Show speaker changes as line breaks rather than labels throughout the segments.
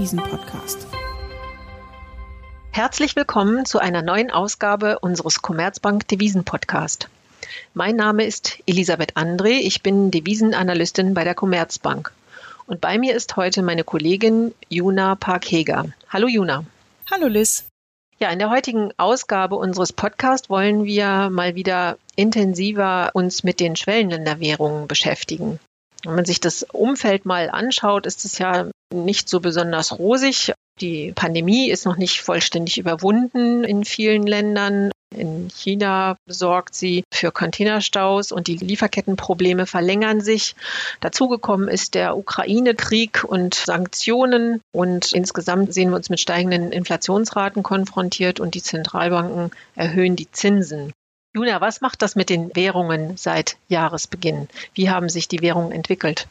Devisen-Podcast.
Herzlich willkommen zu einer neuen Ausgabe unseres Commerzbank Devisen Podcast. Mein Name ist Elisabeth André, ich bin Devisenanalystin bei der Commerzbank. Und bei mir ist heute meine Kollegin Juna Parkheger. Hallo Juna.
Hallo Liz.
Ja, in der heutigen Ausgabe unseres Podcasts wollen wir mal wieder intensiver uns mit den Schwellenländerwährungen beschäftigen. Wenn man sich das Umfeld mal anschaut, ist es ja nicht so besonders rosig. Die Pandemie ist noch nicht vollständig überwunden in vielen Ländern. In China sorgt sie für Containerstaus und die Lieferkettenprobleme verlängern sich. Dazugekommen ist der Ukraine-Krieg und Sanktionen und insgesamt sehen wir uns mit steigenden Inflationsraten konfrontiert und die Zentralbanken erhöhen die Zinsen. Juna, was macht das mit den Währungen seit Jahresbeginn? Wie haben sich die Währungen entwickelt?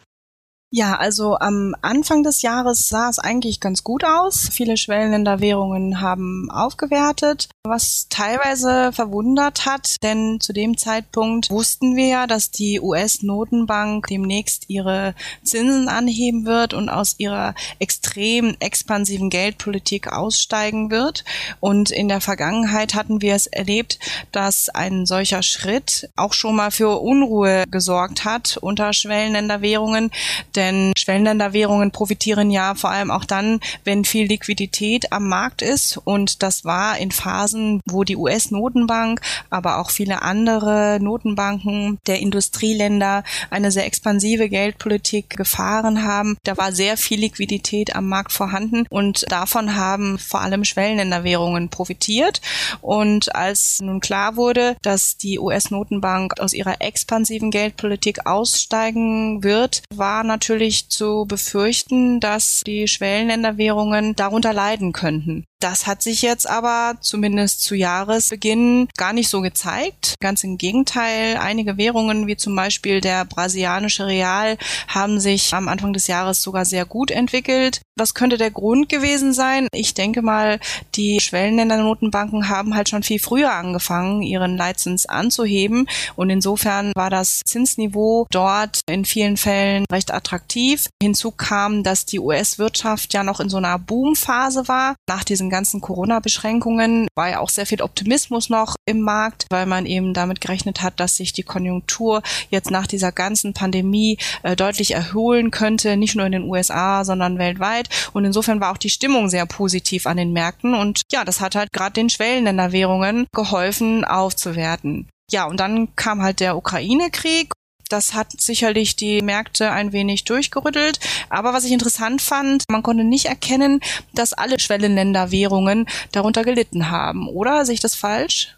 Ja, also am Anfang des Jahres sah es eigentlich ganz gut aus. Viele Schwellenländerwährungen haben aufgewertet, was teilweise verwundert hat, denn zu dem Zeitpunkt wussten wir ja, dass die US-Notenbank demnächst ihre Zinsen anheben wird und aus ihrer extrem expansiven Geldpolitik aussteigen wird. Und in der Vergangenheit hatten wir es erlebt, dass ein solcher Schritt auch schon mal für Unruhe gesorgt hat unter Schwellenländerwährungen denn Schwellenländerwährungen profitieren ja vor allem auch dann, wenn viel Liquidität am Markt ist. Und das war in Phasen, wo die US-Notenbank, aber auch viele andere Notenbanken der Industrieländer eine sehr expansive Geldpolitik gefahren haben. Da war sehr viel Liquidität am Markt vorhanden und davon haben vor allem Schwellenländerwährungen profitiert. Und als nun klar wurde, dass die US-Notenbank aus ihrer expansiven Geldpolitik aussteigen wird, war natürlich natürlich zu befürchten, dass die Schwellenländerwährungen darunter leiden könnten. Das hat sich jetzt aber zumindest zu Jahresbeginn gar nicht so gezeigt. Ganz im Gegenteil, einige Währungen wie zum Beispiel der brasilianische Real haben sich am Anfang des Jahres sogar sehr gut entwickelt. Was könnte der Grund gewesen sein? Ich denke mal, die Schwellenländer-Notenbanken haben halt schon viel früher angefangen, ihren Leitzins anzuheben und insofern war das Zinsniveau dort in vielen Fällen recht attraktiv. Hinzu kam, dass die US-Wirtschaft ja noch in so einer Boomphase war nach diesen ganzen Corona-Beschränkungen war ja auch sehr viel Optimismus noch im Markt, weil man eben damit gerechnet hat, dass sich die Konjunktur jetzt nach dieser ganzen Pandemie äh, deutlich erholen könnte, nicht nur in den USA, sondern weltweit. Und insofern war auch die Stimmung sehr positiv an den Märkten. Und ja, das hat halt gerade den Schwellenländerwährungen geholfen aufzuwerten. Ja, und dann kam halt der Ukraine-Krieg das hat sicherlich die Märkte ein wenig durchgerüttelt. Aber was ich interessant fand, man konnte nicht erkennen, dass alle Schwellenländerwährungen darunter gelitten haben. Oder sehe ich das falsch?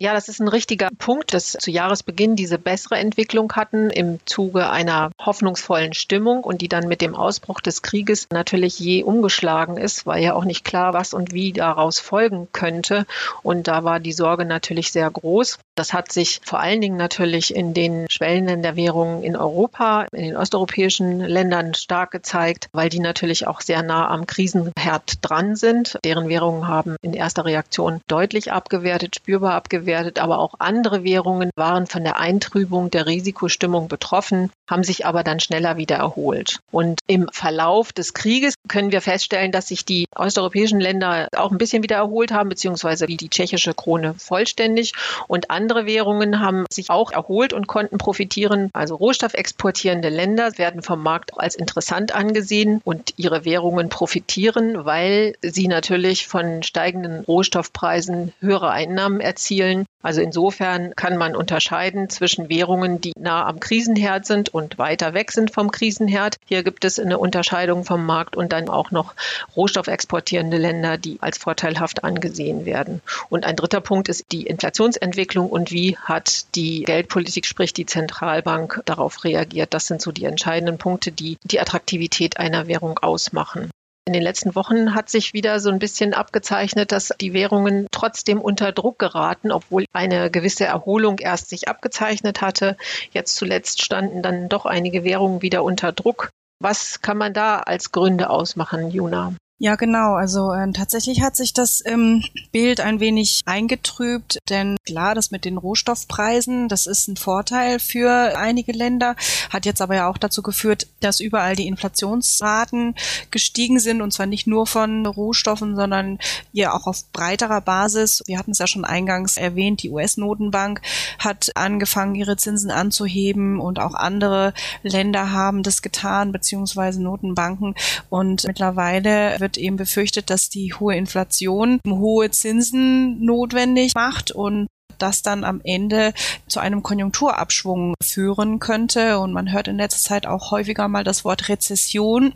Ja, das ist ein richtiger Punkt, dass zu Jahresbeginn diese bessere Entwicklung hatten im Zuge einer hoffnungsvollen Stimmung und die dann mit dem Ausbruch des Krieges natürlich je umgeschlagen ist, weil ja auch nicht klar, was und wie daraus folgen könnte. Und da war die Sorge natürlich sehr groß. Das hat sich vor allen Dingen natürlich in den Schwellenländerwährungen in Europa, in den osteuropäischen Ländern stark gezeigt, weil die natürlich auch sehr nah am Krisenherd dran sind. Deren Währungen haben in erster Reaktion deutlich abgewertet, spürbar abgewertet aber auch andere Währungen waren von der Eintrübung der Risikostimmung betroffen, haben sich aber dann schneller wieder erholt. Und im Verlauf des Krieges können wir feststellen, dass sich die osteuropäischen Länder auch ein bisschen wieder erholt haben, beziehungsweise die tschechische Krone vollständig. Und andere Währungen haben sich auch erholt und konnten profitieren. Also rohstoffexportierende Länder werden vom Markt als interessant angesehen und ihre Währungen profitieren, weil sie natürlich von steigenden Rohstoffpreisen höhere Einnahmen erzielen. Also insofern kann man unterscheiden zwischen Währungen, die nah am Krisenherd sind und weiter weg sind vom Krisenherd. Hier gibt es eine Unterscheidung vom Markt und dann auch noch rohstoffexportierende Länder, die als vorteilhaft angesehen werden. Und ein dritter Punkt ist die Inflationsentwicklung und wie hat die Geldpolitik, sprich die Zentralbank, darauf reagiert. Das sind so die entscheidenden Punkte, die die Attraktivität einer Währung ausmachen. In den letzten Wochen hat sich wieder so ein bisschen abgezeichnet, dass die Währungen trotzdem unter Druck geraten, obwohl eine gewisse Erholung erst sich abgezeichnet hatte. Jetzt zuletzt standen dann doch einige Währungen wieder unter Druck. Was kann man da als Gründe ausmachen, Juna?
Ja, genau. Also äh, tatsächlich hat sich das im Bild ein wenig eingetrübt, denn klar, das mit den Rohstoffpreisen, das ist ein Vorteil für einige Länder, hat jetzt aber ja auch dazu geführt, dass überall die Inflationsraten gestiegen sind und zwar nicht nur von Rohstoffen, sondern ja auch auf breiterer Basis. Wir hatten es ja schon eingangs erwähnt, die US-Notenbank hat angefangen, ihre Zinsen anzuheben und auch andere Länder haben das getan, beziehungsweise Notenbanken und mittlerweile wird eben befürchtet, dass die hohe Inflation hohe Zinsen notwendig macht und das dann am Ende zu einem Konjunkturabschwung führen könnte. Und man hört in letzter Zeit auch häufiger mal das Wort Rezession.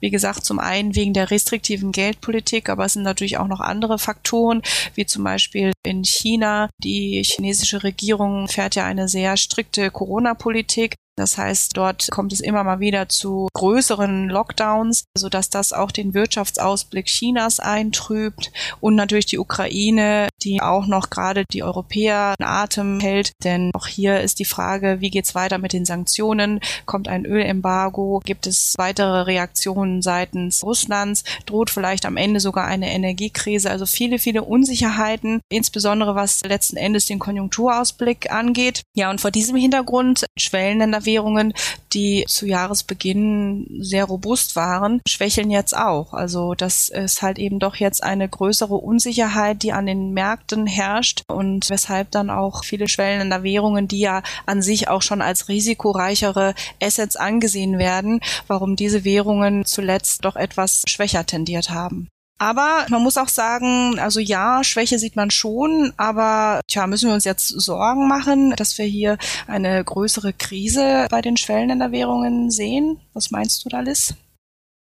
Wie gesagt, zum einen wegen der restriktiven Geldpolitik, aber es sind natürlich auch noch andere Faktoren, wie zum Beispiel in China. Die chinesische Regierung fährt ja eine sehr strikte Corona-Politik. Das heißt, dort kommt es immer mal wieder zu größeren Lockdowns, sodass das auch den Wirtschaftsausblick Chinas eintrübt und natürlich die Ukraine, die auch noch gerade die Europäer in Atem hält. Denn auch hier ist die Frage, wie geht's weiter mit den Sanktionen? Kommt ein Ölembargo? Gibt es weitere Reaktionen seitens Russlands? Droht vielleicht am Ende sogar eine Energiekrise? Also viele, viele Unsicherheiten, insbesondere was letzten Endes den Konjunkturausblick angeht. Ja, und vor diesem Hintergrund schwellen dann Währungen, die zu Jahresbeginn sehr robust waren, schwächeln jetzt auch. Also das ist halt eben doch jetzt eine größere Unsicherheit, die an den Märkten herrscht und weshalb dann auch viele schwellender Währungen, die ja an sich auch schon als risikoreichere Assets angesehen werden, warum diese Währungen zuletzt doch etwas schwächer tendiert haben. Aber man muss auch sagen, also ja, Schwäche sieht man schon, aber tja, müssen wir uns jetzt Sorgen machen, dass wir hier eine größere Krise bei den Schwellenländerwährungen sehen? Was meinst du da, Liz?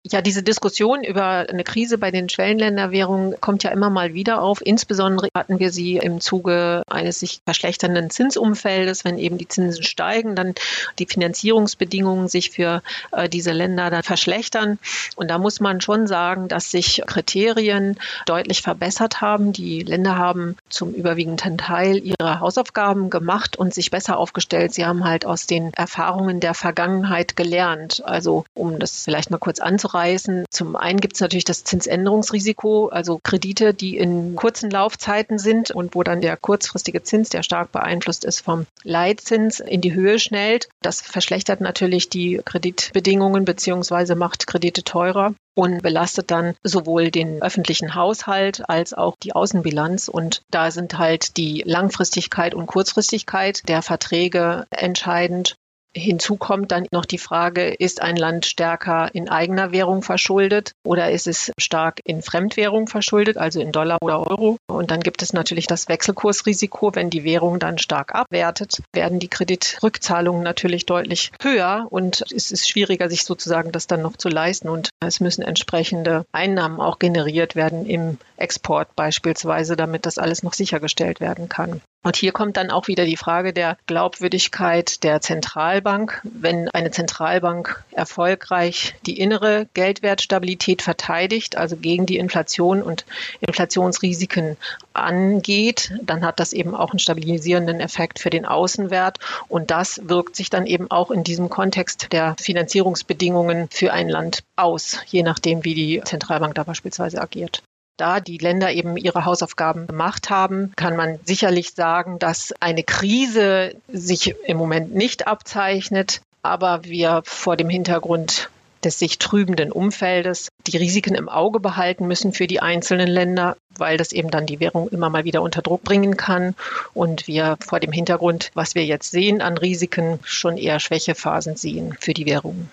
Ja, diese Diskussion über eine Krise bei den Schwellenländerwährungen kommt ja immer mal wieder auf. Insbesondere hatten wir sie im Zuge eines sich verschlechternden Zinsumfeldes, wenn eben die Zinsen steigen, dann die Finanzierungsbedingungen sich für äh, diese Länder dann verschlechtern. Und da muss man schon sagen, dass sich Kriterien deutlich verbessert haben. Die Länder haben zum überwiegenden Teil ihre Hausaufgaben gemacht und sich besser aufgestellt. Sie haben halt aus den Erfahrungen der Vergangenheit gelernt. Also um das vielleicht mal kurz anzureißen. Zum einen gibt es natürlich das Zinsänderungsrisiko, also Kredite, die in kurzen Laufzeiten sind und wo dann der kurzfristige Zins, der stark beeinflusst ist vom Leitzins, in die Höhe schnellt. Das verschlechtert natürlich die Kreditbedingungen beziehungsweise macht Kredite teurer und belastet dann sowohl den öffentlichen Haushalt als auch die Außenbilanz. Und da sind halt die Langfristigkeit und Kurzfristigkeit der Verträge entscheidend. Hinzu kommt dann noch die Frage, ist ein Land stärker in eigener Währung verschuldet oder ist es stark in Fremdwährung verschuldet, also in Dollar oder Euro? Und dann gibt es natürlich das Wechselkursrisiko. Wenn die Währung dann stark abwertet, werden die Kreditrückzahlungen natürlich deutlich höher und es ist schwieriger, sich sozusagen das dann noch zu leisten. Und es müssen entsprechende Einnahmen auch generiert werden im Export beispielsweise, damit das alles noch sichergestellt werden kann. Und hier kommt dann auch wieder die Frage der Glaubwürdigkeit der Zentralbank. Wenn eine Zentralbank erfolgreich die innere Geldwertstabilität verteidigt, also gegen die Inflation und Inflationsrisiken angeht, dann hat das eben auch einen stabilisierenden Effekt für den Außenwert. Und das wirkt sich dann eben auch in diesem Kontext der Finanzierungsbedingungen für ein Land aus, je nachdem, wie die Zentralbank da beispielsweise agiert. Da die Länder eben ihre Hausaufgaben gemacht haben, kann man sicherlich sagen, dass eine Krise sich im Moment nicht abzeichnet, aber wir vor dem Hintergrund des sich trübenden Umfeldes die Risiken im Auge behalten müssen für die einzelnen Länder, weil das eben dann die Währung immer mal wieder unter Druck bringen kann und wir vor dem Hintergrund, was wir jetzt sehen an Risiken, schon eher Schwächephasen sehen für die Währungen.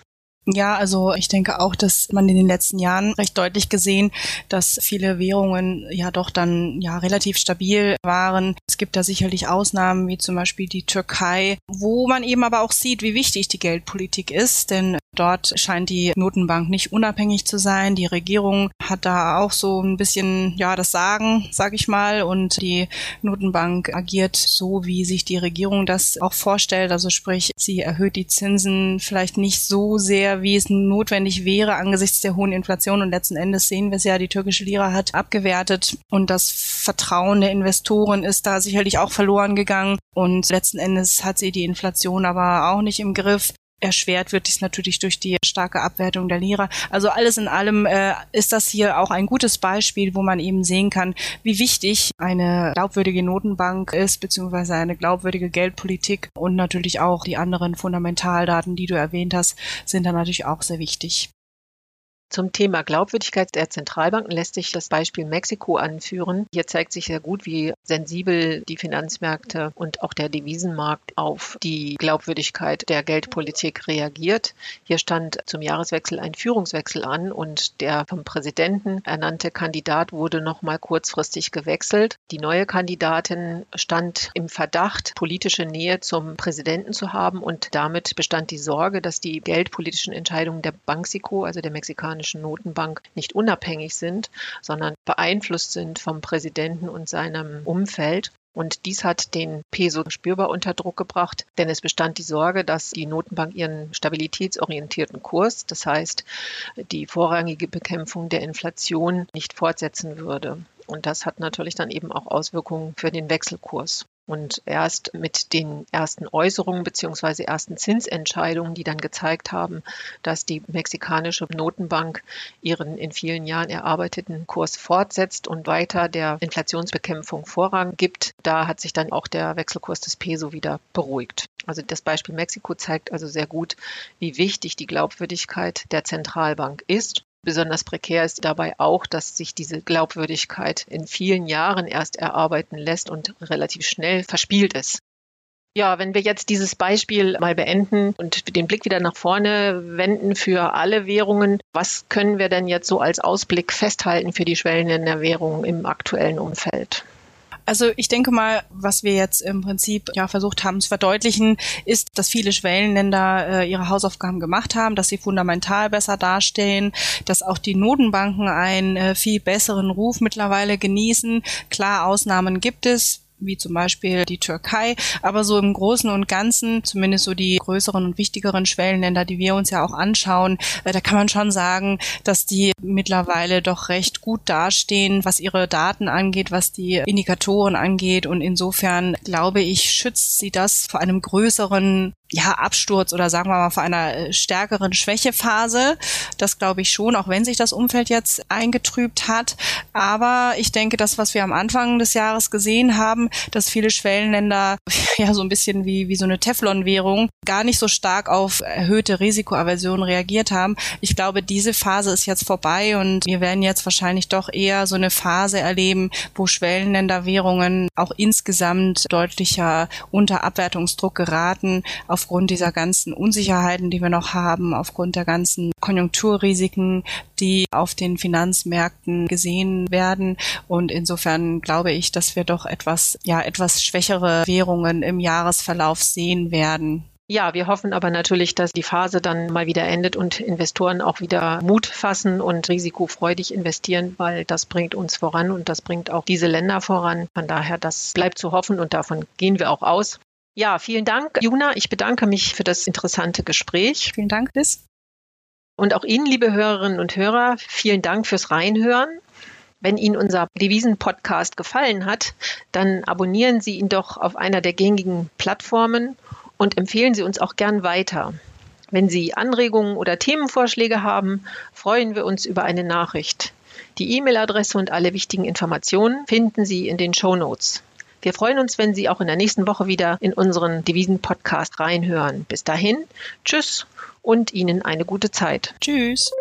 Ja, also ich denke auch, dass man in den letzten Jahren recht deutlich gesehen, dass viele Währungen ja doch dann ja relativ stabil waren. Es gibt da sicherlich Ausnahmen, wie zum Beispiel die Türkei, wo man eben aber auch sieht, wie wichtig die Geldpolitik ist, denn dort scheint die Notenbank nicht unabhängig zu sein. Die Regierung hat da auch so ein bisschen ja das Sagen, sag ich mal, und die Notenbank agiert so, wie sich die Regierung das auch vorstellt. Also sprich, sie erhöht die Zinsen vielleicht nicht so sehr wie es notwendig wäre angesichts der hohen Inflation. Und letzten Endes sehen wir es ja, die türkische Lira hat abgewertet und das Vertrauen der Investoren ist da sicherlich auch verloren gegangen. Und letzten Endes hat sie die Inflation aber auch nicht im Griff. Erschwert wird dies natürlich durch die starke Abwertung der Lira. Also alles in allem äh, ist das hier auch ein gutes Beispiel, wo man eben sehen kann, wie wichtig eine glaubwürdige Notenbank ist, beziehungsweise eine glaubwürdige Geldpolitik und natürlich auch die anderen Fundamentaldaten, die du erwähnt hast, sind dann natürlich auch sehr wichtig.
Zum Thema Glaubwürdigkeit der Zentralbanken lässt sich das Beispiel Mexiko anführen. Hier zeigt sich sehr gut, wie sensibel die Finanzmärkte und auch der Devisenmarkt auf die Glaubwürdigkeit der Geldpolitik reagiert. Hier stand zum Jahreswechsel ein Führungswechsel an und der vom Präsidenten ernannte Kandidat wurde noch mal kurzfristig gewechselt. Die neue Kandidatin stand im Verdacht, politische Nähe zum Präsidenten zu haben und damit bestand die Sorge, dass die geldpolitischen Entscheidungen der Banxico, also der mexikanischen amerikanischen Notenbank nicht unabhängig sind, sondern beeinflusst sind vom Präsidenten und seinem Umfeld. Und dies hat den Peso spürbar unter Druck gebracht, denn es bestand die Sorge, dass die Notenbank ihren stabilitätsorientierten Kurs, das heißt die vorrangige Bekämpfung der Inflation, nicht fortsetzen würde. Und das hat natürlich dann eben auch Auswirkungen für den Wechselkurs. Und erst mit den ersten Äußerungen beziehungsweise ersten Zinsentscheidungen, die dann gezeigt haben, dass die mexikanische Notenbank ihren in vielen Jahren erarbeiteten Kurs fortsetzt und weiter der Inflationsbekämpfung Vorrang gibt, da hat sich dann auch der Wechselkurs des Peso wieder beruhigt. Also das Beispiel Mexiko zeigt also sehr gut, wie wichtig die Glaubwürdigkeit der Zentralbank ist Besonders prekär ist dabei auch, dass sich diese Glaubwürdigkeit in vielen Jahren erst erarbeiten lässt und relativ schnell verspielt ist. Ja, wenn wir jetzt dieses Beispiel mal beenden und den Blick wieder nach vorne wenden für alle Währungen, was können wir denn jetzt so als Ausblick festhalten für die schwellenden Währungen im aktuellen Umfeld?
Also ich denke mal, was wir jetzt im Prinzip ja versucht haben zu verdeutlichen, ist, dass viele Schwellenländer äh, ihre Hausaufgaben gemacht haben, dass sie fundamental besser dastehen, dass auch die Notenbanken einen äh, viel besseren Ruf mittlerweile genießen. Klar, Ausnahmen gibt es wie zum Beispiel die Türkei. Aber so im Großen und Ganzen, zumindest so die größeren und wichtigeren Schwellenländer, die wir uns ja auch anschauen, äh, da kann man schon sagen, dass die mittlerweile doch recht gut dastehen, was ihre Daten angeht, was die Indikatoren angeht. Und insofern glaube ich, schützt sie das vor einem größeren ja, Absturz oder sagen wir mal vor einer äh, stärkeren Schwächephase. Das glaube ich schon, auch wenn sich das Umfeld jetzt eingetrübt hat. Aber ich denke, das, was wir am Anfang des Jahres gesehen haben, dass viele Schwellenländer ja so ein bisschen wie, wie so eine Teflon-Währung gar nicht so stark auf erhöhte Risikoaversion reagiert haben. Ich glaube, diese Phase ist jetzt vorbei und wir werden jetzt wahrscheinlich doch eher so eine Phase erleben, wo Schwellenländerwährungen auch insgesamt deutlicher unter Abwertungsdruck geraten aufgrund dieser ganzen Unsicherheiten, die wir noch haben, aufgrund der ganzen Konjunkturrisiken, die auf den Finanzmärkten gesehen werden. Und insofern glaube ich, dass wir doch etwas, ja, etwas schwächere Währungen im Jahresverlauf sehen werden.
Ja, wir hoffen aber natürlich, dass die Phase dann mal wieder endet und Investoren auch wieder Mut fassen und risikofreudig investieren, weil das bringt uns voran und das bringt auch diese Länder voran. Von daher, das bleibt zu hoffen und davon gehen wir auch aus. Ja, vielen Dank, Juna. Ich bedanke mich für das interessante Gespräch.
Vielen Dank, Liz.
Und auch Ihnen, liebe Hörerinnen und Hörer, vielen Dank fürs Reinhören. Wenn Ihnen unser Devisen-Podcast gefallen hat, dann abonnieren Sie ihn doch auf einer der gängigen Plattformen und empfehlen Sie uns auch gern weiter. Wenn Sie Anregungen oder Themenvorschläge haben, freuen wir uns über eine Nachricht. Die E-Mail-Adresse und alle wichtigen Informationen finden Sie in den Show Notes. Wir freuen uns, wenn Sie auch in der nächsten Woche wieder in unseren Devisen-Podcast reinhören. Bis dahin, tschüss und Ihnen eine gute Zeit.
Tschüss.